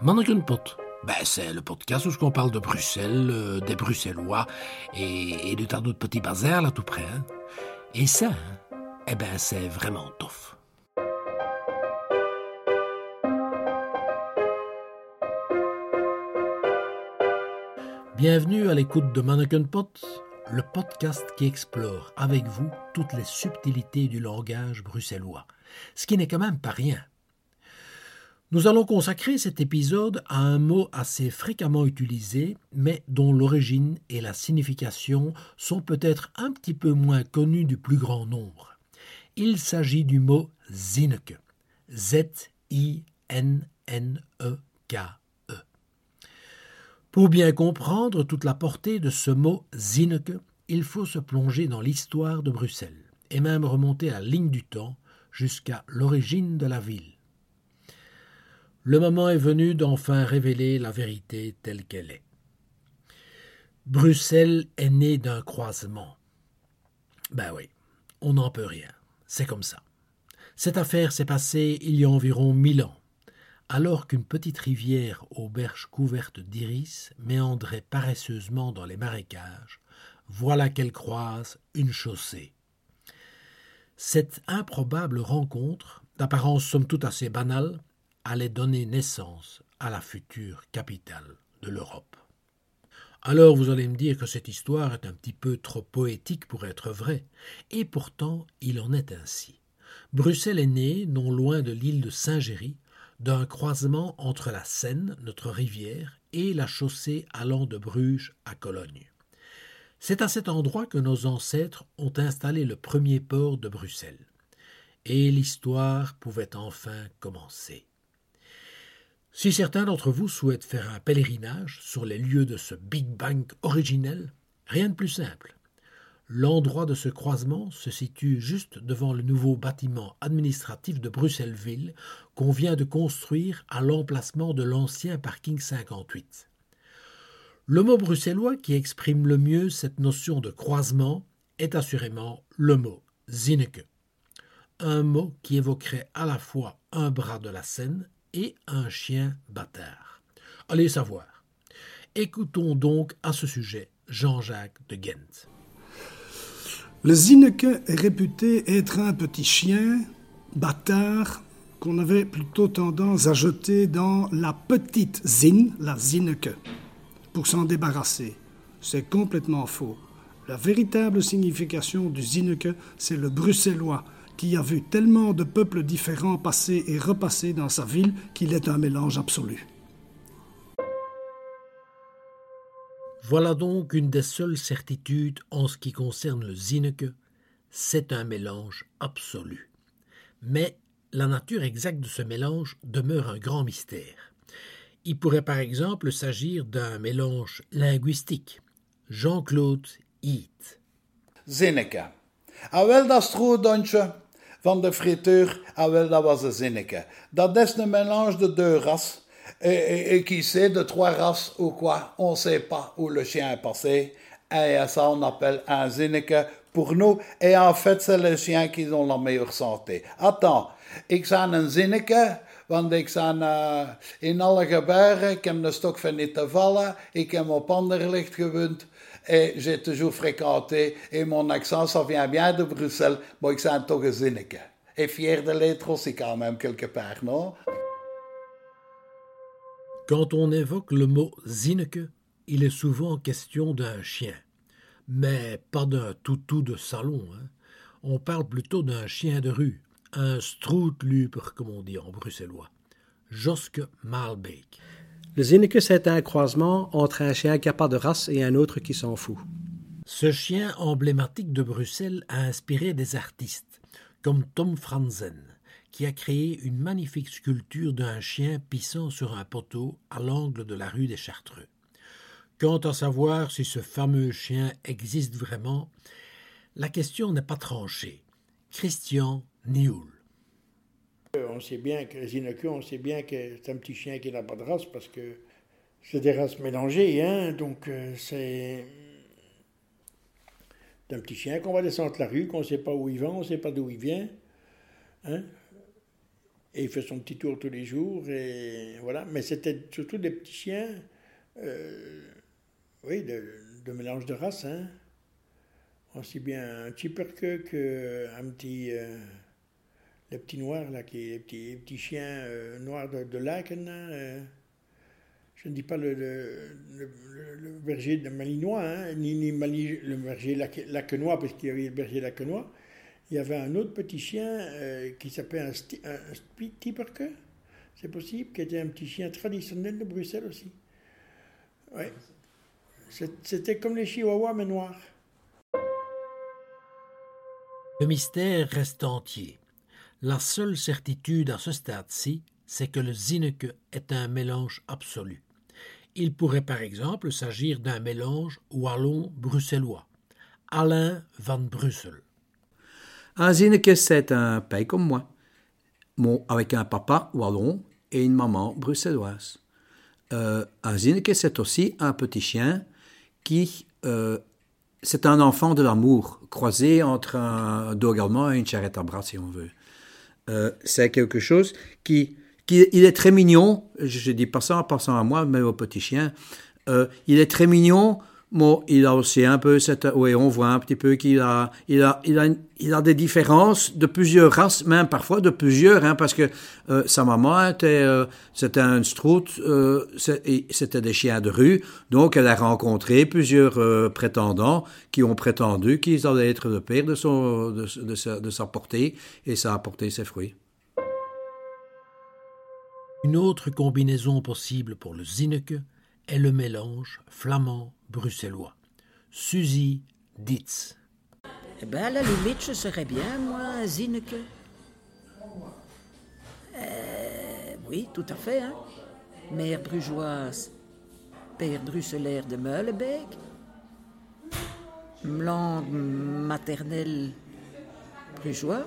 Mannequin-Pot. Ben, c'est le podcast où on parle de Bruxelles, euh, des Bruxellois et, de tas d'autres petits bazars là tout près. hein. Et ça, hein, eh ben, c'est vraiment tough. Bienvenue à l'écoute de Mannequin Pot, le podcast qui explore avec vous toutes les subtilités du langage bruxellois, ce qui n'est quand même pas rien. Nous allons consacrer cet épisode à un mot assez fréquemment utilisé, mais dont l'origine et la signification sont peut-être un petit peu moins connues du plus grand nombre. Il s'agit du mot Zinneke. Z-I-N-N-E-K-E. Pour bien comprendre toute la portée de ce mot Zinneke, il faut se plonger dans l'histoire de Bruxelles, et même remonter la ligne du temps jusqu'à l'origine de la ville. Le moment est venu d'enfin révéler la vérité telle qu'elle est. Bruxelles est née d'un croisement. Ben oui, on n'en peut rien. C'est comme ça. Cette affaire s'est passée il y a environ mille ans, alors qu'une petite rivière aux berges couvertes d'iris méandrait paresseusement dans les marécages. Voilà qu'elle croise une chaussée. Cette improbable rencontre, d'apparence somme toute assez banale, allait donner naissance à la future capitale de l'Europe. Alors vous allez me dire que cette histoire est un petit peu trop poétique pour être vraie, et pourtant il en est ainsi. Bruxelles est née, non loin de l'île de Saint-Géry, d'un croisement entre la Seine, notre rivière, et la chaussée allant de Bruges à Cologne. C'est à cet endroit que nos ancêtres ont installé le premier port de Bruxelles. Et l'histoire pouvait enfin commencer. Si certains d'entre vous souhaitent faire un pèlerinage sur les lieux de ce Big Bang originel, rien de plus simple. L'endroit de ce croisement se situe juste devant le nouveau bâtiment administratif de Bruxelles-Ville qu'on vient de construire à l'emplacement de l'ancien parking 58. Le mot bruxellois qui exprime le mieux cette notion de croisement est assurément le mot Zinneke, un mot qui évoquerait à la fois un bras de la Seine et un chien bâtard. Allez savoir. Écoutons donc à ce sujet Jean-Jacques de Ghent. Le Zinneke est réputé être un petit chien bâtard qu'on avait plutôt tendance à jeter dans la petite Zin, la Zinneke, pour s'en débarrasser. C'est complètement faux. La véritable signification du Zinneke, c'est le bruxellois, qui a vu tellement de peuples différents passer et repasser dans sa ville qu'il est un mélange absolu. Voilà donc une des seules certitudes en ce qui concerne le Zinneke, c'est un mélange absolu. Mais la nature exacte de ce mélange demeure un grand mystère. Il pourrait par exemple s'agir d'un mélange linguistique. Jean-Claude Heath. Zinneke. Ah wel, dat stroodondje de frituur, ah wel, dat was een zinneke. Dat mélange de deux races. Et, et, et qui sait, de trois races ou quoi, on ne sait pas où le chien est passé. Et ça, on appelle un zinneke pour nous. Et en fait, c'est les chiens qui ont la meilleure santé. Attends, ik zijn een zinneke, want ik zijn uh, in alle gebeuren, ik heb de stok van niet te vallen, ik heb op gewoond. Et j'ai toujours fréquenté, et mon accent, ça vient bien de Bruxelles, maar ik zijn toch een. Et fier de l'être aussi quand même, quelque part, non? Quand on évoque le mot Zinneke, il est souvent question d'un chien. Mais pas d'un toutou de salon. Hein. On parle plutôt d'un chien de rue, un Strootluper, comme on dit en bruxellois. Joske Maalbeek. Le Zinneke, c'est un croisement entre un chien pas de race et un autre qui s'en fout. Ce chien emblématique de Bruxelles a inspiré des artistes, comme Tom Franzen, qui a créé une magnifique sculpture d'un chien pissant sur un poteau à l'angle de la rue des Chartreux. Quant à savoir si ce fameux chien existe vraiment, la question n'est pas tranchée. Christian Nioul. On sait bien que Zinneke, on sait bien que c'est un petit chien qui n'a pas de race parce que c'est des races mélangées, hein, donc euh, c'est un petit chien qu'on va descendre la rue, qu'on ne sait pas où il va, on ne sait pas d'où il vient. Hein. Et il fait son petit tour tous les jours. Et voilà. Mais c'était surtout des petits chiens, euh, oui, de, mélange de races. Hein. Aussi bien un Chipperke qu'un petit. Euh, le petit noir, là, qui est les petits, petits chiens euh, noirs de, de. Euh, je ne dis pas le, le, le, berger de Malinois, hein, ni, ni Mali, le berger lacenois, parce qu'il y avait le berger lacenois. Il y avait un autre petit chien euh, qui s'appelait un, un Tipperke, c'est possible, qui était un petit chien traditionnel de Bruxelles aussi. Oui. C'était comme les chihuahuas, mais noirs. Le mystère reste entier. La seule certitude à ce stade-ci, c'est que le Zinneke est un mélange absolu. Il pourrait par exemple s'agir d'un mélange wallon-bruxellois. Alain van Brussel. Un Zinneke, c'est un pays comme moi, avec un papa wallon et une maman bruxelloise. Euh, un Zinneke, c'est aussi un petit chien qui. Euh, c'est un enfant de l'amour, croisé entre un dog allemand et une charrette à bras, si on veut. Euh, c'est quelque chose qui, qui, il est très mignon. Je, dis pas ça en passant à moi, mais au petit chien. Euh, il est très mignon. Bon, il a aussi un peu cette, oui, on voit un petit peu qu'il a, il a, il a, il a des différences de plusieurs races, même parfois de plusieurs, hein, parce que euh, sa maman était, euh, c'était un strout, euh, c'était des chiens de rue, donc elle a rencontré plusieurs prétendants qui ont prétendu qu'ils allaient être le père de son, de, de, sa, portée, et ça a porté ses fruits. Une autre combinaison possible pour le Zinneke est le mélange flamand-bruxellois. Suzy Ditz. Eh bien, à la limite, je serais bien, moi, un Zinneke. Euh, oui, tout à fait. Hein. Mère brugeoise, père bruxelaire de Meulebeek. Langue maternelle brugeois,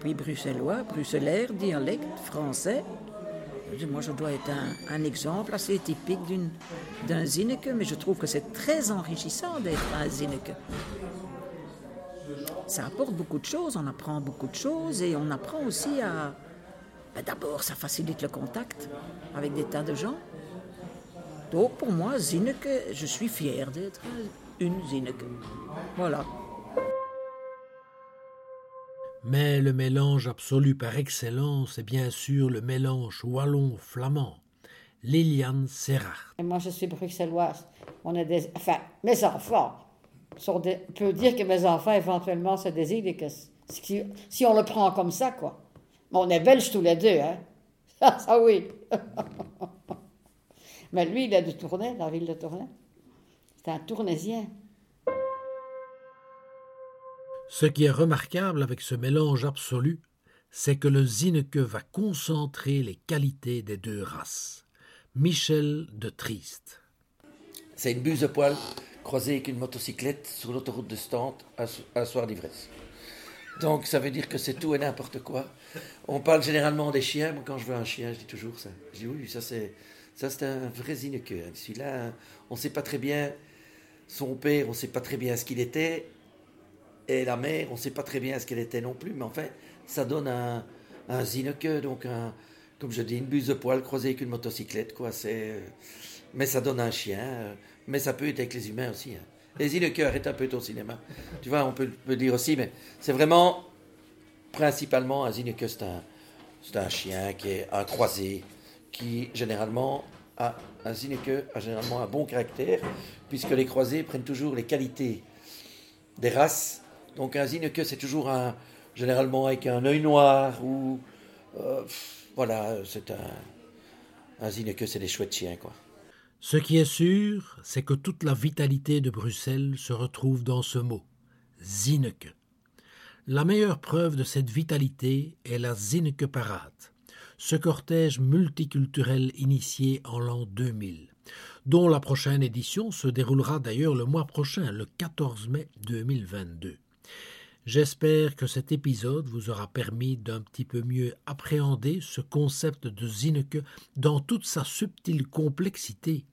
puis bruxellois, bruxelaire, dialecte français. Moi, je dois être un, exemple assez typique d'un Zinneke, mais je trouve que c'est très enrichissant d'être un Zinneke. Ça apporte beaucoup de choses, on apprend beaucoup de choses et on apprend aussi à... Ben D'abord, ça facilite le contact avec des tas de gens. Donc, pour moi, Zinneke, je suis fier d'être une Zinneke. Voilà. Mais le mélange absolu par excellence est bien sûr le mélange wallon-flamand. Liliane Serrard. Moi, je suis bruxelloise. On est des... Enfin, mes enfants. Sont des... On peut dire que mes enfants, éventuellement, se désirent que si, si on le prend comme ça, quoi. Mais on est belges tous les deux, hein. Ça, ça oui. Mais lui, il est de Tournai, la ville de Tournai. C'est un Tournaisien. Ce qui est remarquable avec ce mélange absolu, c'est que le Zinneke va concentrer les qualités des deux races. Michel de Triste. C'est une buse de poil croisée avec une motocyclette sur l'autoroute de Stante un soir d'ivresse. Donc ça veut dire que c'est tout et n'importe quoi. On parle généralement des chiens. Moi, quand je veux un chien, je dis toujours ça. Je dis oui, ça c'est ça c'est un vrai Zinneke. Celui-là, on ne sait pas très bien son père, on ne sait pas très bien ce qu'il était. Et la mère, on ne sait pas très bien ce qu'elle était non plus, mais en fait, ça donne un, un Zinneke, donc un, comme je dis, une buse de poil croisée avec une motocyclette, quoi. C'est, mais ça donne un chien, mais ça peut être avec les humains aussi. Hein. Les Zinneke arrête un peu ton cinéma. Tu vois, on peut, peut dire aussi, mais c'est vraiment, principalement, un Zinneke, c'est un, c'est un chien qui est un croisé, qui généralement a, un Zinneke a généralement un bon caractère, puisque les croisés prennent toujours les qualités des races donc un Zinneke, c'est toujours un, généralement avec un œil noir ou euh, voilà, c'est un, un Zinneke, c'est des chouettes chiens quoi. Ce qui est sûr, c'est que toute la vitalité de Bruxelles se retrouve dans ce mot, Zinneke. La meilleure preuve de cette vitalité est la Zinneke Parade, ce cortège multiculturel initié en l'an 2000, dont la prochaine édition se déroulera d'ailleurs le mois prochain, le 14 mai 2022. J'espère que cet épisode vous aura permis d'un petit peu mieux appréhender ce concept de Zineke dans toute sa subtile complexité.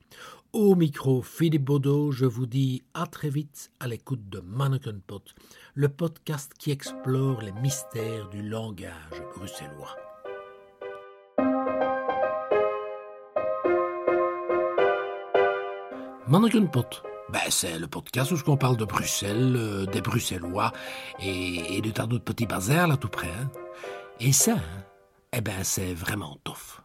Au micro, Philippe Baudot, je vous dis à très vite à l'écoute de Mannequin Pot, le podcast qui explore les mystères du langage bruxellois. Mannequin ben, c'est le podcast où on parle de Bruxelles, euh, des Bruxellois et, de tas d'autres petits bazars là tout près. hein. Et ça, hein, eh ben, c'est vraiment tough.